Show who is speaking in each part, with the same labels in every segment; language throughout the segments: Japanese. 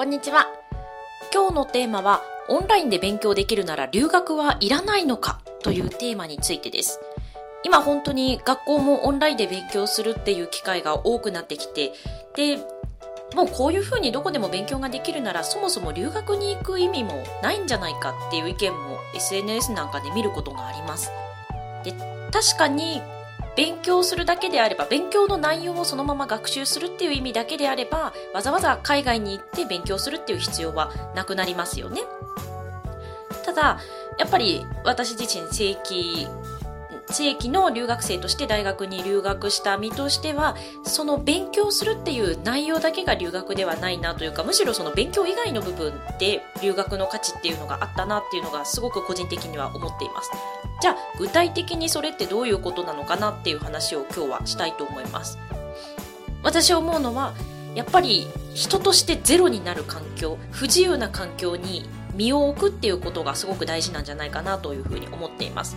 Speaker 1: こんにちは。今日のテーマは、オンラインで勉強できるなら留学はいらないのか？というテーマについてです。今本当に学校もオンラインで勉強するっていう機会が多くなってきて、で、もうこういう風にどこでも勉強ができるならそもそも留学に行く意味もないんじゃないかっていう意見も SNS なんかで見ることがあります。で、確かに勉強するだけであれば、勉強の内容をそのまま学習するっていう意味だけであれば、わざわざ海外に行って勉強するっていう必要はなくなりますよね。ただ、やっぱり私自身正規正規の留学生として大学に留学した身としてはその勉強するっていう内容だけが留学ではないなというかむしろその勉強以外の部分で留学の価値っていうのがあったなっていうのがすごく個人的には思っていますじゃあ具体的にそれってどういうことなのかなっていう話を今日はしたいと思います。私思うのはやっぱり人としてゼロになる環境不自由な環境に身を置くっていうことがすごく大事なんじゃないかなというふうに思っています。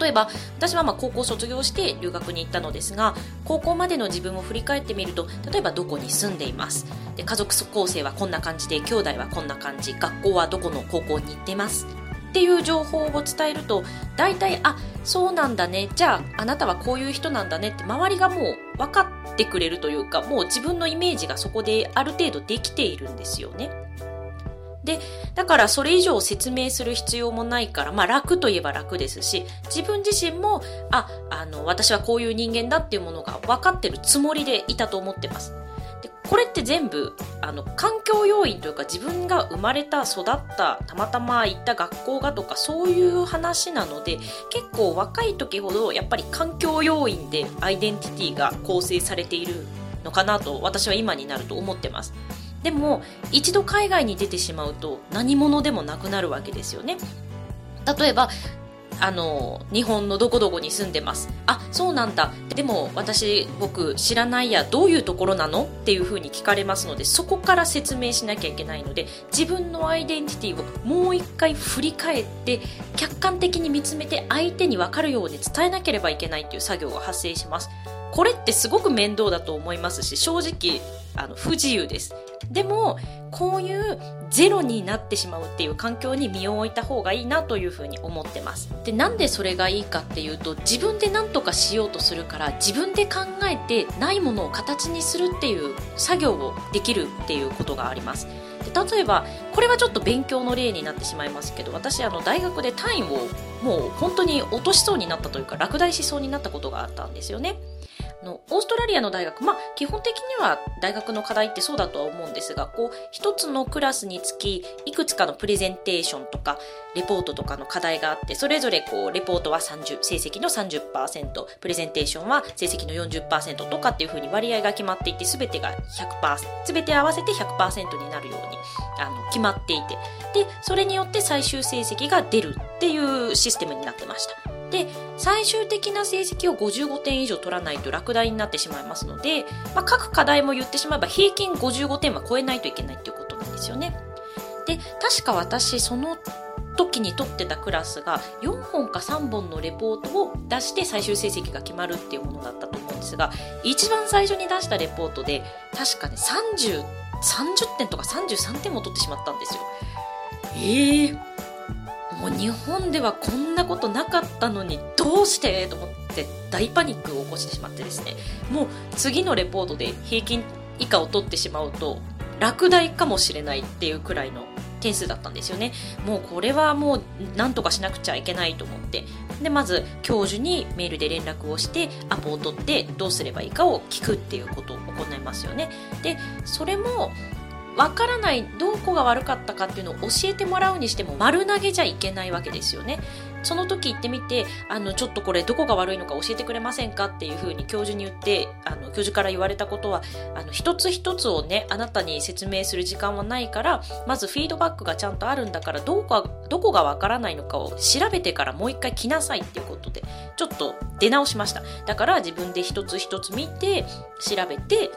Speaker 1: 例えば私はま高校卒業して留学に行ったのですが高校までの自分を振り返ってみると例えばどこに住んでいます。で家族構成はこんな感じで兄弟はこんな感じ学校はどこの高校に行ってます。っていう情報を伝えると大体あそうなんだねじゃああなたはこういう人なんだねって周りがもう分かってくれるというかもう自分のイメージがそこである程度できているんですよね。で、だからそれ以上説明する必要もないから、まあ楽といえば楽ですし、自分自身も、あ、あの、私はこういう人間だっていうものが分かってるつもりでいたと思ってます。これって全部、あの、環境要因というか自分が生まれた、育った、たまたま行った学校がとかそういう話なので、結構若い時ほどやっぱり環境要因でアイデンティティが構成されているのかなと私は今になると思ってます。でも一度海外に出てしまうと何者でもなくなるわけですよね例えばあの日本のどこどこに住んでます。あそうなんだ。でも私僕知らないやどういうところなの？っていうふうに聞かれますのでそこから説明しなきゃいけないので自分のアイデンティティをもう一回振り返って客観的に見つめて相手に分かるように伝えなければいけないっていう作業が発生します。これってすごく面倒だと思いますし正直あの不自由です。でもこういうゼロになってしまうっていう環境に身を置いた方がいいなというふうに思ってます。でなんでそれがいいかっていうと自分で何とかしようとするから自分で考えてないものを形にするっていう作業をできるっていうことがあります。で例えばこれはちょっと勉強の例になってしまいますけど私あの大学で単位をもう本当に落としそうになったというか落第しそうになったことがあったんですよね。のオーストラリアの大学まあ基本的には大学の課題ってそうだとは思うんですがこう一つのクラスにつきいくつかのプレゼンテーションとかレポートとかの課題があってそれぞれこうレポートは30成績の30%プレゼンテーションは成績の40%とかっていうふうに割合が決まっていて全てが100%全て合わせて100%になるようにあの決まっていてでそれによって最終成績が出るっていうシステムになってました。で最終的な成績を55点以上取らないと落第になってしまいますので、まあ、各課題も言ってしまえば平均55点は超えないといけないっていうことなんですよね。で確か私その時に取ってたクラスが4本か3本のレポートを出して最終成績が決まるっていうものだったと思うんですが一番最初に出したレポートで確かね30 30点とか33点も取ってしまったんですよ。えーもう日本ではこんなことなかったのにどうしてと思って大パニックを起こしてしまってですね。もう次のレポートで平均以下を取ってしまうと落第かもしれないっていうくらいの点数だったんですよね。もうこれはもう何とかしなくちゃいけないと思って。でまず教授にメールで連絡をしてアポを取ってどうすればいいかを聞くっていうことを行いますよね。でそれもわからないどこが悪かったかっていうのを教えてもらうにしても丸投げじゃいけないわけですよね。その時行ってみてあのちょっとこれどこが悪いのか教えてくれませんかっていうふうに教授に言ってあの教授から言われたことはあの一つ一つをねあなたに説明する時間はないからまずフィードバックがちゃんとあるんだからどこがどこがわからないのかを調べてからもう一回来なさいっていうことでちょっと出直しました。だから自分で一つ一つ見て調べて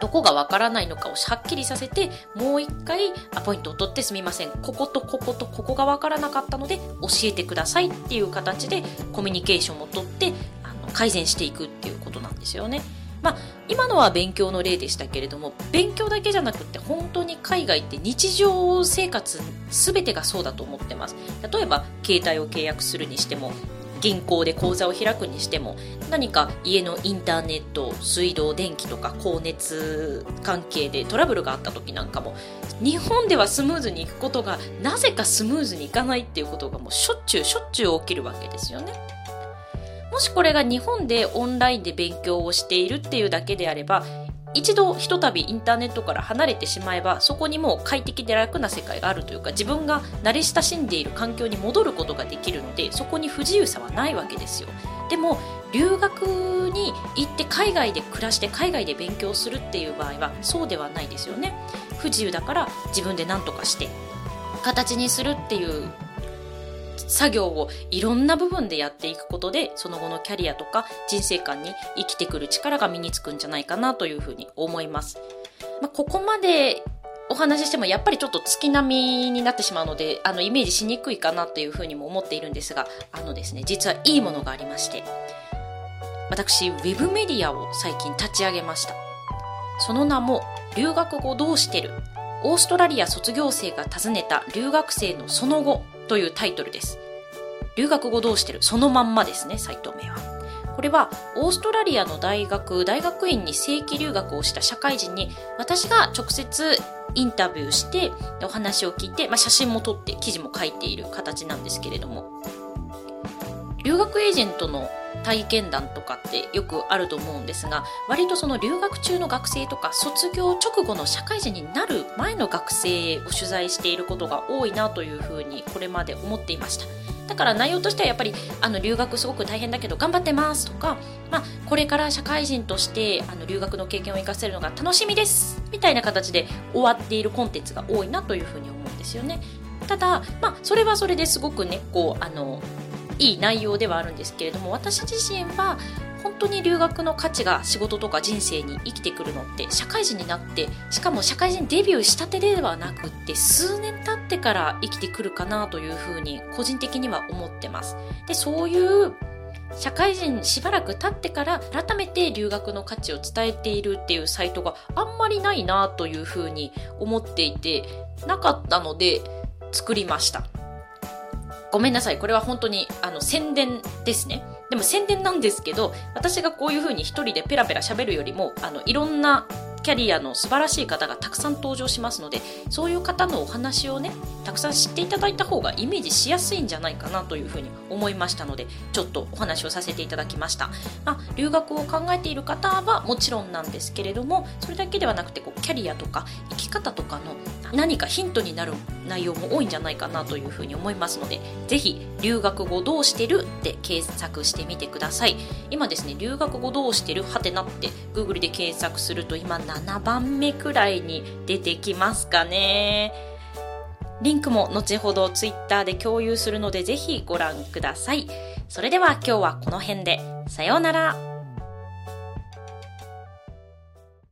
Speaker 1: どこがわからないのかをはっきりさせて、もう一回アポイントを取ってすみません。こことこことここがわからなかったので教えてくださいっていう形でコミュニケーションをとってあの改善していくっていうことなんですよね。まあ、今のは勉強の例でしたけれども、勉強だけじゃなくて本当に海外って日常生活全てがそうだと思ってます。例えば、携帯を契約するにしても、銀行で口座を開くにしても何か家のインターネット水道電気とか光熱関係でトラブルがあった時なんかも日本ではスムーズにいくことがなぜかスムーズにいかないっていうことがもうしょっちゅうしょっちゅう起きるわけですよね。もしこれが日本でオンラインで勉強をしているっていうだけであれば一度ひとたびインターネットから離れてしまえばそこにもう快適で楽な世界があるというか自分が慣れ親しんでいる環境に戻ることができるのでそこに不自由さはないわけですよでも留学に行って海外で暮らして海外で勉強するっていう場合はそうではないですよね不自由だから自分で何とかして形にするっていう作業をいろんな部分でやっていくことで、その後のキャリアとか人生観に生きてくる力が身につくんじゃないかなというふうに思います。まあ、ここまでお話ししてもやっぱりちょっと月並みになってしまうので、あの、イメージしにくいかなというふうにも思っているんですが、あのですね、実はいいものがありまして、私、ウェブメディアを最近立ち上げました。その名も、留学後どうしてるオーストラリア卒業生が訪ねた留学生のその後というタイトルです。留学後どうしてる？そのまんまですね、サイト名は。これはオーストラリアの大学、大学院に正規留学をした社会人に私が直接インタビューしてお話を聞いて、まあ、写真も撮って記事も書いている形なんですけれども留学エージェントの体験談とかってよくあると思うんですが割とその留学中の学生とか卒業直後の社会人になる前の学生を取材していることが多いなというふうにこれまで思っていました。だから内容としてはやっぱりあの留学すごく大変だけど頑張ってますとか、まあ、これから社会人としてあの留学の経験を生かせるのが楽しみですみたいな形で終わっているコンテンツが多いなというふうに思うんですよね。ただ、まあ、それはそれですごくねこうあのいい内容ではあるんですけれども私自身は本当に留学の価値が仕事とか人生に生きてくるのって社会人になってしかも社会人デビューしたてではなくって数年経ってから生きてくるかなというふうに個人的には思ってます。でそういう社会人しばらく経ってから改めて留学の価値を伝えているっていうサイトがあんまりないなというふうに思っていてなかったので作りました。ごめんなさい。これは本当に、あの、宣伝ですね。でも宣伝なんですけど、私がこういう風に一人でペラペラ喋るよりも、あの、いろんなキャリアの素晴らしい方がたくさん登場しますのでそういう方のお話をねたくさん知っていただいた方がイメージしやすいんじゃないかなというふうに思いましたのでちょっとお話をさせていただきました、まあ、留学を考えている方はもちろんなんですけれどもそれだけではなくてこうキャリアとか生き方とかの何かヒントになる内容も多いんじゃないかなというふうに思いますのでぜひ留学後どうしてるって検索してみてください今ですね留学後どうしてる？はてなって Google で検索すると今7番目くらいに出てきますかね。リンクも後ほど Twitter で共有するのでぜひご覧ください。それでは今日はこの辺で。さようなら。